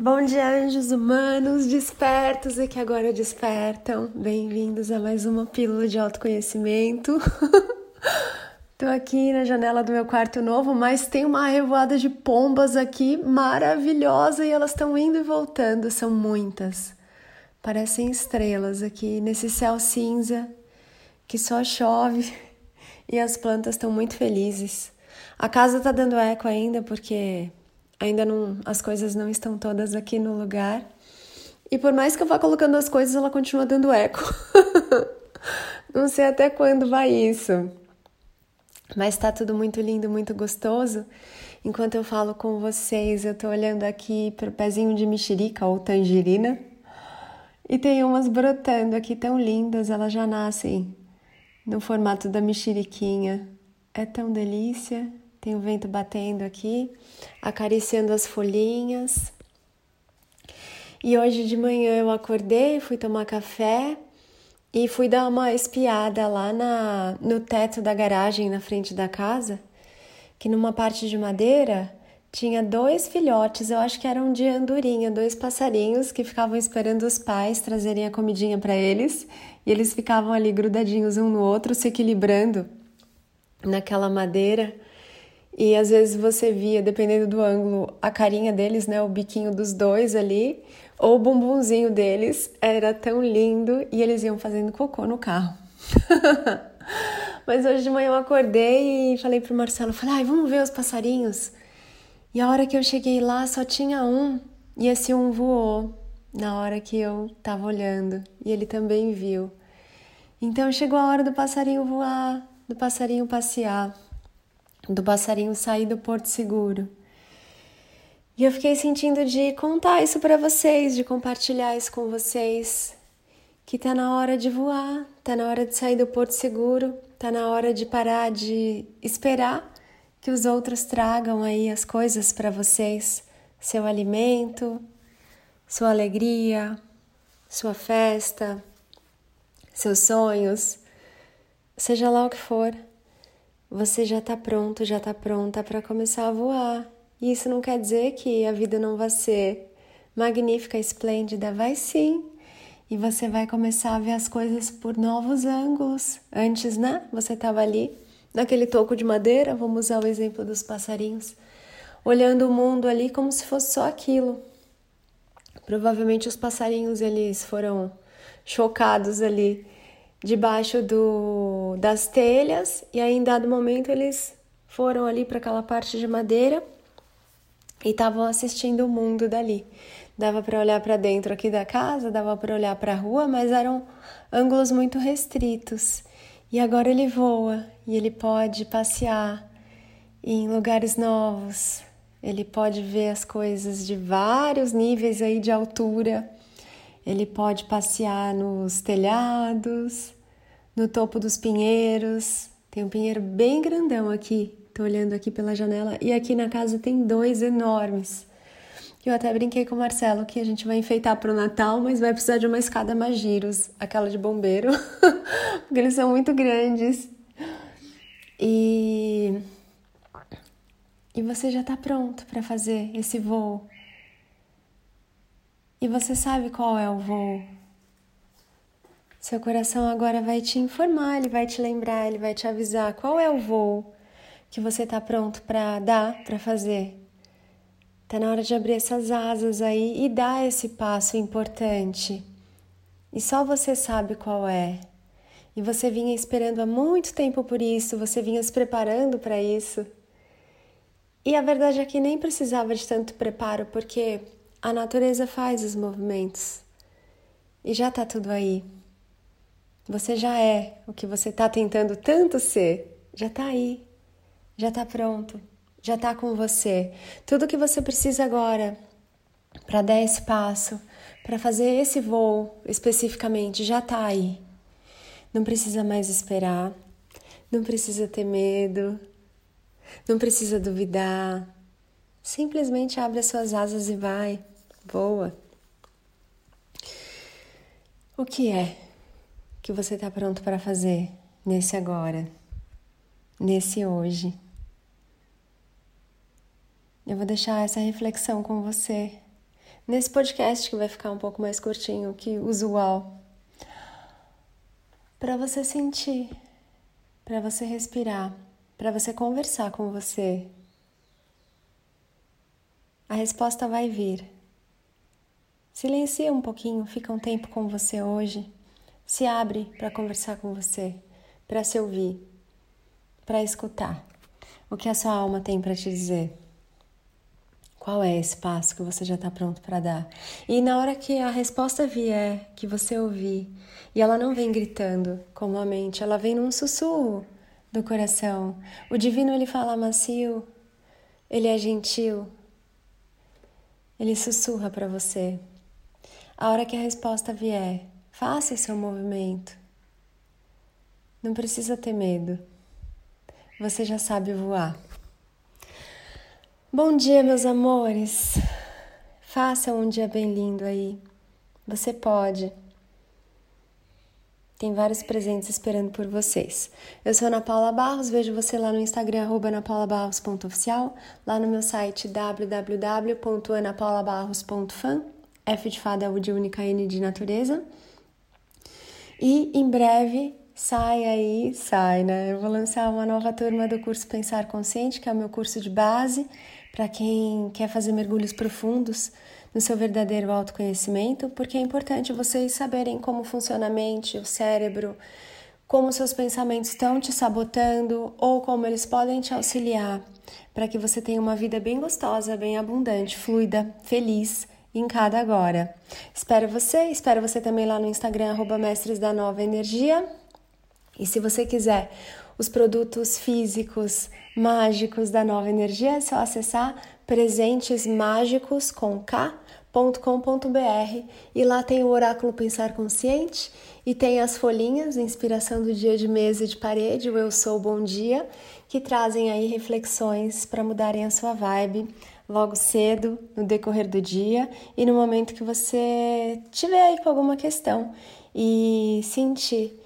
Bom dia, anjos humanos despertos e que agora despertam. Bem-vindos a mais uma pílula de autoconhecimento. Tô aqui na janela do meu quarto novo, mas tem uma revoada de pombas aqui maravilhosa e elas estão indo e voltando, são muitas. Parecem estrelas aqui nesse céu cinza que só chove e as plantas estão muito felizes. A casa tá dando eco ainda porque ainda não as coisas não estão todas aqui no lugar. E por mais que eu vá colocando as coisas, ela continua dando eco. não sei até quando vai isso. Mas tá tudo muito lindo, muito gostoso. Enquanto eu falo com vocês, eu tô olhando aqui pro pezinho de mexerica ou tangerina. E tem umas brotando aqui tão lindas, elas já nascem no formato da mexeriquinha. É tão delícia. Tem o vento batendo aqui, acariciando as folhinhas. E hoje de manhã eu acordei, fui tomar café e fui dar uma espiada lá na, no teto da garagem na frente da casa, que numa parte de madeira tinha dois filhotes, eu acho que eram de andorinha, dois passarinhos que ficavam esperando os pais trazerem a comidinha para eles, e eles ficavam ali grudadinhos um no outro, se equilibrando naquela madeira. E às vezes você via, dependendo do ângulo, a carinha deles, né, o biquinho dos dois ali, ou o bumbumzinho deles era tão lindo e eles iam fazendo cocô no carro. Mas hoje de manhã eu acordei e falei pro Marcelo, falei, ai, vamos ver os passarinhos. E a hora que eu cheguei lá só tinha um e esse um voou na hora que eu tava olhando e ele também viu. Então chegou a hora do passarinho voar, do passarinho passear, do passarinho sair do porto seguro. E eu fiquei sentindo de contar isso para vocês, de compartilhar isso com vocês, que tá na hora de voar, tá na hora de sair do porto seguro, tá na hora de parar de esperar que os outros tragam aí as coisas para vocês, seu alimento, sua alegria, sua festa, seus sonhos, seja lá o que for. Você já está pronto, já está pronta para começar a voar e isso não quer dizer que a vida não vai ser magnífica, esplêndida, vai sim. E você vai começar a ver as coisas por novos ângulos. Antes, né? Você estava ali naquele toco de madeira, vamos usar o exemplo dos passarinhos, olhando o mundo ali como se fosse só aquilo. Provavelmente os passarinhos eles foram chocados ali debaixo do, das telhas e aí em dado momento eles foram ali para aquela parte de madeira e estavam assistindo o mundo dali. Dava para olhar para dentro aqui da casa, dava para olhar para a rua, mas eram ângulos muito restritos. E agora ele voa e ele pode passear em lugares novos. Ele pode ver as coisas de vários níveis aí de altura. Ele pode passear nos telhados, no topo dos pinheiros. Tem um pinheiro bem grandão aqui Tô olhando aqui pela janela e aqui na casa tem dois enormes. Eu até brinquei com o Marcelo que a gente vai enfeitar para o Natal, mas vai precisar de uma escada Magiros, aquela de bombeiro, porque eles são muito grandes. E e você já está pronto para fazer esse voo. E você sabe qual é o voo. Seu coração agora vai te informar, ele vai te lembrar, ele vai te avisar qual é o voo que você está pronto para dar, para fazer. Está na hora de abrir essas asas aí e dar esse passo importante. E só você sabe qual é. E você vinha esperando há muito tempo por isso, você vinha se preparando para isso. E a verdade é que nem precisava de tanto preparo, porque a natureza faz os movimentos. E já está tudo aí. Você já é o que você está tentando tanto ser. Já está aí já está pronto, já está com você. Tudo que você precisa agora para dar esse passo, para fazer esse voo especificamente, já está aí. Não precisa mais esperar, não precisa ter medo, não precisa duvidar. Simplesmente abre as suas asas e vai, voa. O que é que você está pronto para fazer nesse agora, nesse hoje? Eu vou deixar essa reflexão com você. nesse podcast que vai ficar um pouco mais curtinho que usual, para você sentir, para você respirar, para você conversar com você. A resposta vai vir. Silencia um pouquinho, fica um tempo com você hoje. Se abre para conversar com você, para se ouvir, para escutar o que a sua alma tem para te dizer. Qual é esse passo que você já está pronto para dar? E na hora que a resposta vier, que você ouvir, e ela não vem gritando como a mente, ela vem num sussurro do coração. O divino ele fala macio, ele é gentil, ele sussurra para você. A hora que a resposta vier, faça seu movimento. Não precisa ter medo. Você já sabe voar. Bom dia, meus amores. Faça um dia bem lindo aí. Você pode. Tem vários presentes esperando por vocês. Eu sou Ana Paula Barros, vejo você lá no Instagram, anapaulabarros.oficial, lá no meu site www.anapaulabarros.fan, F de fada, U de única, N de natureza. E em breve sai aí, sai, né? Eu vou lançar uma nova turma do curso Pensar Consciente, que é o meu curso de base para quem quer fazer mergulhos profundos no seu verdadeiro autoconhecimento, porque é importante vocês saberem como funciona a mente, o cérebro, como seus pensamentos estão te sabotando ou como eles podem te auxiliar para que você tenha uma vida bem gostosa, bem abundante, fluida, feliz em cada agora. Espero você, espero você também lá no Instagram, arroba Mestres da Nova Energia. E se você quiser os produtos físicos mágicos da Nova Energia, é só acessar presentesmágicos com e lá tem o oráculo Pensar Consciente e tem as folhinhas, inspiração do dia de mesa e de parede, o Eu Sou Bom Dia, que trazem aí reflexões para mudarem a sua vibe logo cedo, no decorrer do dia e no momento que você tiver aí com alguma questão e sentir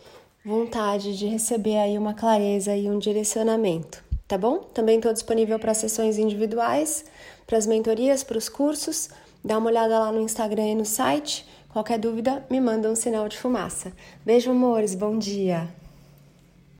vontade de receber aí uma clareza e um direcionamento, tá bom? Também estou disponível para sessões individuais, para as mentorias, para os cursos. Dá uma olhada lá no Instagram e no site. Qualquer dúvida, me manda um sinal de fumaça. Beijo, amores, bom dia!